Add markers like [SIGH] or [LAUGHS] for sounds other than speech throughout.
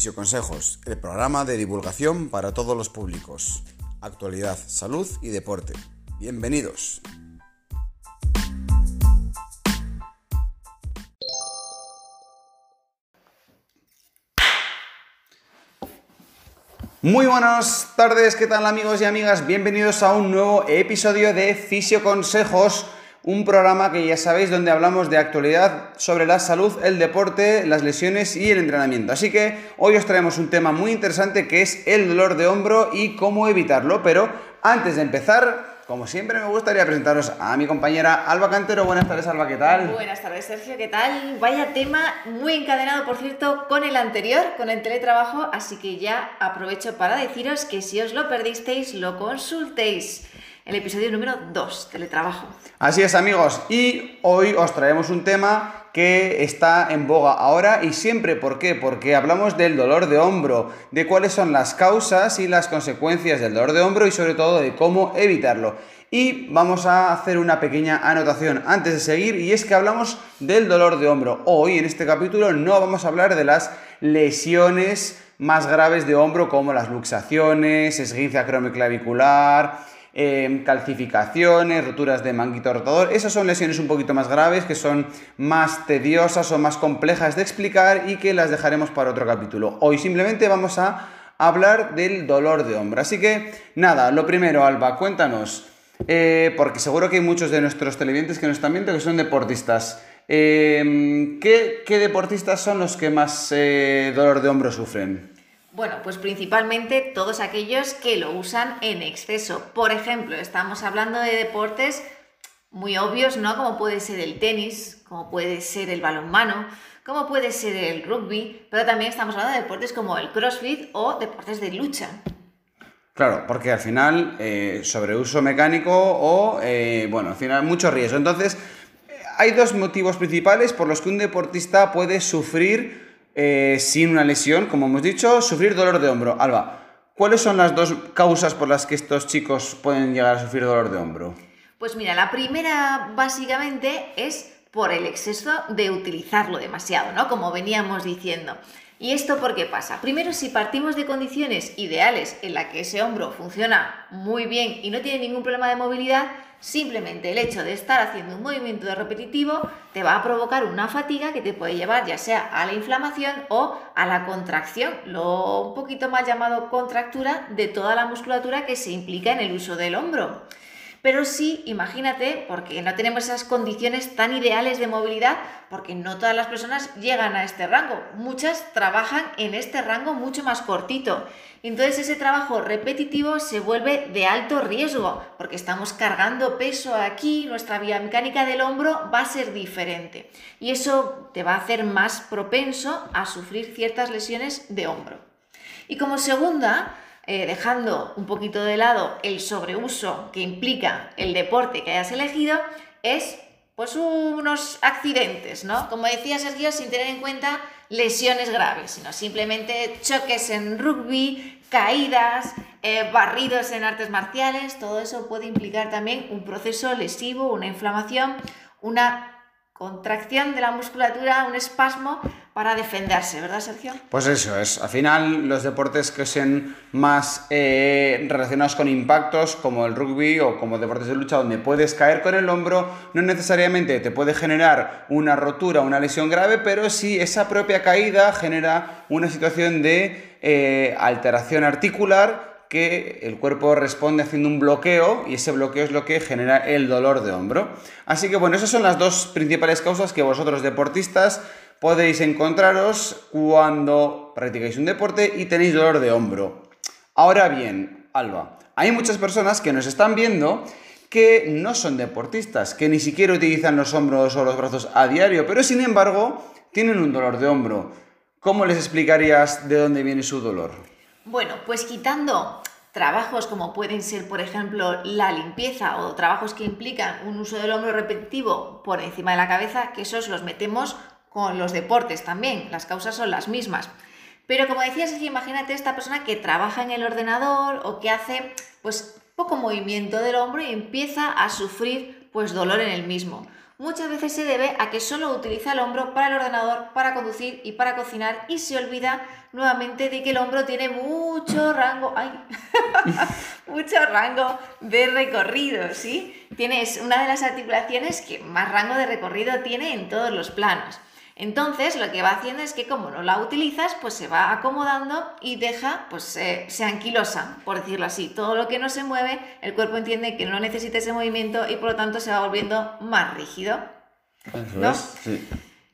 Fisioconsejos, el programa de divulgación para todos los públicos. Actualidad, salud y deporte. Bienvenidos. Muy buenas tardes, ¿qué tal amigos y amigas? Bienvenidos a un nuevo episodio de Fisioconsejos un programa que ya sabéis donde hablamos de actualidad sobre la salud, el deporte, las lesiones y el entrenamiento. Así que hoy os traemos un tema muy interesante que es el dolor de hombro y cómo evitarlo. Pero antes de empezar, como siempre me gustaría presentaros a mi compañera Alba Cantero. Buenas tardes Alba, ¿qué tal? Buenas tardes Sergio, ¿qué tal? Vaya tema muy encadenado, por cierto, con el anterior, con el teletrabajo, así que ya aprovecho para deciros que si os lo perdisteis, lo consultéis el episodio número 2, teletrabajo. Así es amigos, y hoy os traemos un tema que está en boga ahora y siempre. ¿Por qué? Porque hablamos del dolor de hombro, de cuáles son las causas y las consecuencias del dolor de hombro y sobre todo de cómo evitarlo. Y vamos a hacer una pequeña anotación antes de seguir y es que hablamos del dolor de hombro. Hoy en este capítulo no vamos a hablar de las lesiones más graves de hombro como las luxaciones, esguince acromioclavicular, Em, calcificaciones, roturas de manguito rotador. Esas son lesiones un poquito más graves, que son más tediosas o más complejas de explicar y que las dejaremos para otro capítulo. Hoy simplemente vamos a hablar del dolor de hombro. Así que nada, lo primero, Alba, cuéntanos, eh, porque seguro que hay muchos de nuestros televidentes que nos están viendo que son deportistas. Em, ¿qué, deportistas son los que más eh, dolor de hombro sufren? Bueno, pues principalmente todos aquellos que lo usan en exceso. Por ejemplo, estamos hablando de deportes muy obvios, ¿no? Como puede ser el tenis, como puede ser el balonmano, como puede ser el rugby, pero también estamos hablando de deportes como el crossfit o deportes de lucha. Claro, porque al final eh, sobreuso mecánico o, eh, bueno, al final mucho riesgo. Entonces, hay dos motivos principales por los que un deportista puede sufrir eh, sin una lesión, como hemos dicho, sufrir dolor de hombro. Alba, ¿cuáles son las dos causas por las que estos chicos pueden llegar a sufrir dolor de hombro? Pues mira, la primera básicamente es por el exceso de utilizarlo demasiado, ¿no? Como veníamos diciendo. ¿Y esto por qué pasa? Primero, si partimos de condiciones ideales en las que ese hombro funciona muy bien y no tiene ningún problema de movilidad, Simplemente el hecho de estar haciendo un movimiento repetitivo te va a provocar una fatiga que te puede llevar ya sea a la inflamación o a la contracción, lo un poquito más llamado contractura de toda la musculatura que se implica en el uso del hombro. Pero sí, imagínate, porque no tenemos esas condiciones tan ideales de movilidad, porque no todas las personas llegan a este rango. Muchas trabajan en este rango mucho más cortito. Entonces ese trabajo repetitivo se vuelve de alto riesgo, porque estamos cargando peso aquí, nuestra biomecánica del hombro va a ser diferente. Y eso te va a hacer más propenso a sufrir ciertas lesiones de hombro. Y como segunda, eh, dejando un poquito de lado el sobreuso que implica el deporte que hayas elegido, es pues unos accidentes, ¿no? Como decía Sergio, sin tener en cuenta lesiones graves, sino simplemente choques en rugby, caídas, eh, barridos en artes marciales, todo eso puede implicar también un proceso lesivo, una inflamación, una contracción de la musculatura, un espasmo para defenderse, ¿verdad, Sergio? Pues eso es. Al final, los deportes que sean más eh, relacionados con impactos, como el rugby o como deportes de lucha, donde puedes caer con el hombro, no necesariamente te puede generar una rotura, una lesión grave, pero sí esa propia caída genera una situación de eh, alteración articular que el cuerpo responde haciendo un bloqueo y ese bloqueo es lo que genera el dolor de hombro. Así que bueno, esas son las dos principales causas que vosotros deportistas podéis encontraros cuando practicáis un deporte y tenéis dolor de hombro. Ahora bien, Alba, hay muchas personas que nos están viendo que no son deportistas, que ni siquiera utilizan los hombros o los brazos a diario, pero sin embargo tienen un dolor de hombro. ¿Cómo les explicarías de dónde viene su dolor? Bueno, pues quitando trabajos como pueden ser, por ejemplo, la limpieza o trabajos que implican un uso del hombro repetitivo por encima de la cabeza, que esos los metemos con los deportes también, las causas son las mismas. Pero como decías, imagínate esta persona que trabaja en el ordenador o que hace pues poco movimiento del hombro y empieza a sufrir pues dolor en el mismo. muchas veces se debe a que solo utiliza el hombro para el ordenador, para conducir y para cocinar y se olvida nuevamente de que el hombro tiene mucho rango, ay, [LAUGHS] mucho rango de recorrido, ¿sí? Tienes una de las articulaciones que más rango de recorrido tiene en todos los planos. Entonces lo que va haciendo es que como no la utilizas, pues se va acomodando y deja, pues se anquilosa, por decirlo así. Todo lo que no se mueve, el cuerpo entiende que no necesita ese movimiento y por lo tanto se va volviendo más rígido. ¿no? sí.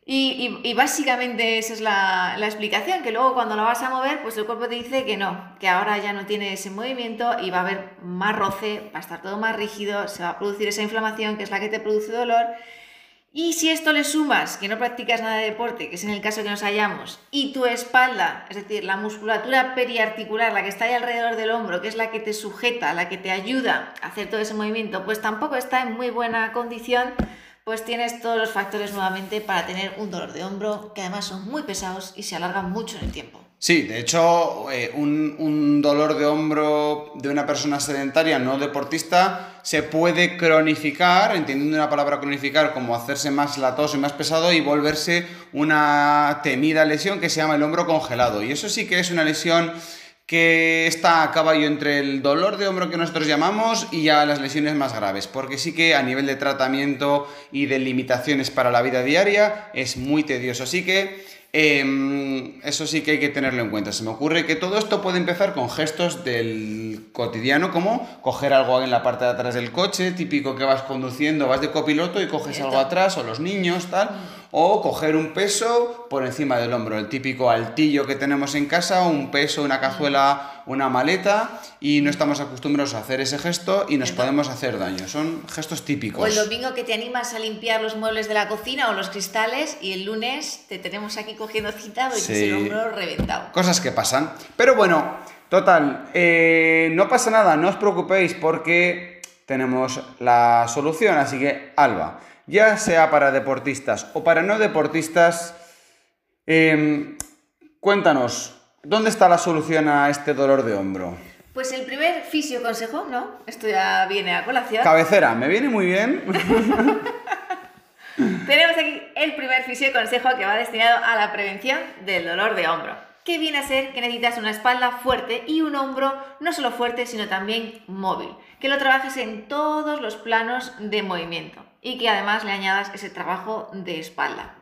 Y, básicamente esa es la, la, explicación, que luego cuando la vas a mover, pues el cuerpo te dice que no, que ahora ya no tiene ese movimiento y va a haber más roce, va a estar todo más rígido, se va a producir esa inflamación que es la que te produce dolor y si esto le sumas que no practicas nada de deporte, que es en el caso que nos hallamos, y tu espalda, es decir, la musculatura periarticular, la que está ahí alrededor del hombro, que es la que te sujeta, la que te ayuda a hacer todo ese movimiento, pues tampoco está en muy buena condición, pues tienes todos los factores nuevamente para tener un dolor de hombro, que además son muy pesados y se alargan mucho en el tiempo. Sí, de hecho, eh, un, dolor de hombro de una persona sedentaria no deportista se puede cronificar, entendiendo una palabra cronificar como hacerse más latoso y más pesado y volverse una temida lesión que se llama el hombro congelado. Y eso sí que es una lesión que está a caballo entre el dolor de hombro que nosotros llamamos y ya las lesiones más graves, porque sí que a nivel de tratamiento y de limitaciones para la vida diaria es muy tedioso. Así que Em, eso sí que hay que tenerlo en cuenta. Se me ocurre que todo esto puede empezar con gestos del cotidiano, como coger algo en la parte de atrás del coche, típico que vas conduciendo, vas de copiloto y coges algo atrás, o los niños, tal o coger un peso por encima del hombro, el típico altillo que tenemos en casa, un peso, una cazuela, una maleta, y no estamos acostumbrados a hacer ese gesto y nos podemos hacer daño. Son gestos típicos. O el domingo que te animas a limpiar los muebles de la cocina o los cristales y el lunes te tenemos aquí cogiendo cita y sí. el hombro reventado. Cosas que pasan. Pero bueno, total, eh, no pasa nada, no os preocupéis porque tenemos la solución. Así que, Alba, ya sea para deportistas o para no deportistas, em, cuéntanos, ¿dónde está la solución a este dolor de hombro? Pues el primer fisio consejo, ¿no? Esto ya viene a colación. Cabecera, me viene muy bien. [LAUGHS] Tenemos aquí el primer fisio consejo que va destinado a la prevención del dolor de hombro que viene a ser que necesitas una espalda fuerte y un hombro no solo fuerte, sino también móvil, que lo trabajes en todos los planos de movimiento y que además le añadas ese trabajo de espalda.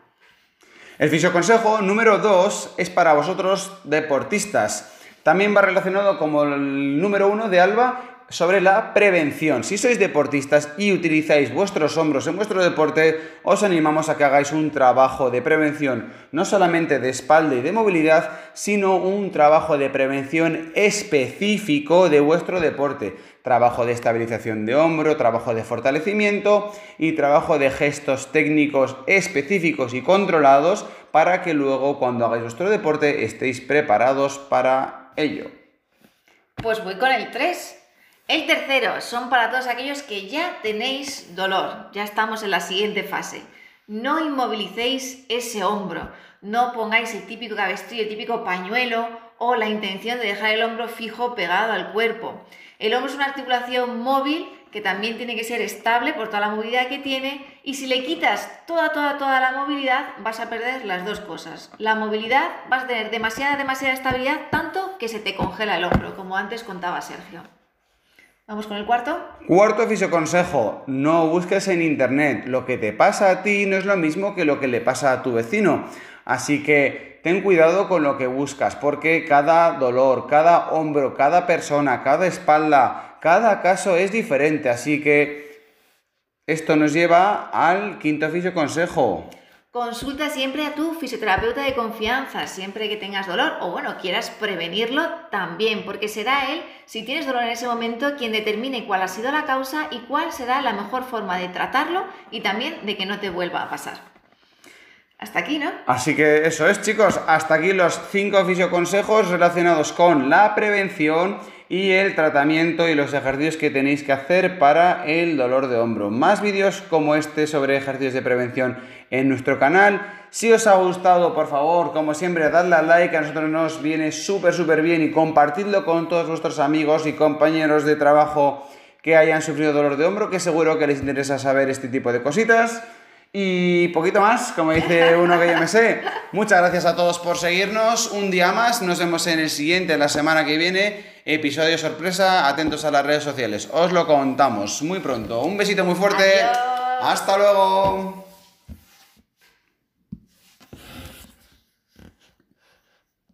El fisioconsejo número 2 es para vosotros deportistas. También va relacionado como el número 1 de Alba sobre la prevención. Si sois deportistas y utilizáis vuestros hombros en vuestro deporte, os animamos a que hagáis un trabajo de prevención, no solamente de espalda y de movilidad, sino un trabajo de prevención específico de vuestro deporte. Trabajo de estabilización de hombro, trabajo de fortalecimiento y trabajo de gestos técnicos específicos y controlados para que luego cuando hagáis vuestro deporte estéis preparados para ello. Pues voy con el 3. El tercero son para todos aquellos que ya tenéis dolor, ya estamos en la siguiente fase. No inmovilicéis ese hombro, no pongáis el típico cabestrillo, el típico pañuelo o la intención de dejar el hombro fijo pegado al cuerpo. El hombro es una articulación móvil que también tiene que ser estable por toda la movilidad que tiene y si le quitas toda, toda, toda la movilidad vas a perder las dos cosas. La movilidad vas a tener demasiada, demasiada estabilidad tanto que se te congela el hombro, como antes contaba Sergio. Vamos con el cuarto. Cuarto consejo, no busques en internet. Lo que te pasa a ti no es lo mismo que lo que le pasa a tu vecino. Así que ten cuidado con lo que buscas, porque cada dolor, cada hombro, cada persona, cada espalda, cada caso es diferente. Así que esto nos lleva al quinto consejo. Consulta siempre a tu fisioterapeuta de confianza, siempre que tengas dolor o bueno, quieras prevenirlo también, porque será él, si tienes dolor en ese momento, quien determine cuál ha sido la causa y cuál será la mejor forma de tratarlo y también de que no te vuelva a pasar. Hasta aquí, ¿no? Así que eso es, chicos, hasta aquí los cinco fisioconsejos relacionados con la prevención y el tratamiento y los ejercicios que tenéis que hacer para el dolor de hombro. Más vídeos como este sobre ejercicios de prevención en nuestro canal. Si os ha gustado, por favor, como siempre, dadle al like, a nosotros nos viene súper, súper bien y compartidlo con todos vuestros amigos y compañeros de trabajo que hayan sufrido dolor de hombro, que seguro que les interesa saber este tipo de cositas. Y poquito más, como dice uno que yo me sé. Muchas gracias a todos por seguirnos. Un día más. Nos vemos en el siguiente, la semana que viene. Episodio sorpresa. Atentos a las redes sociales. Os lo contamos muy pronto. Un besito muy fuerte. Adiós. Hasta luego.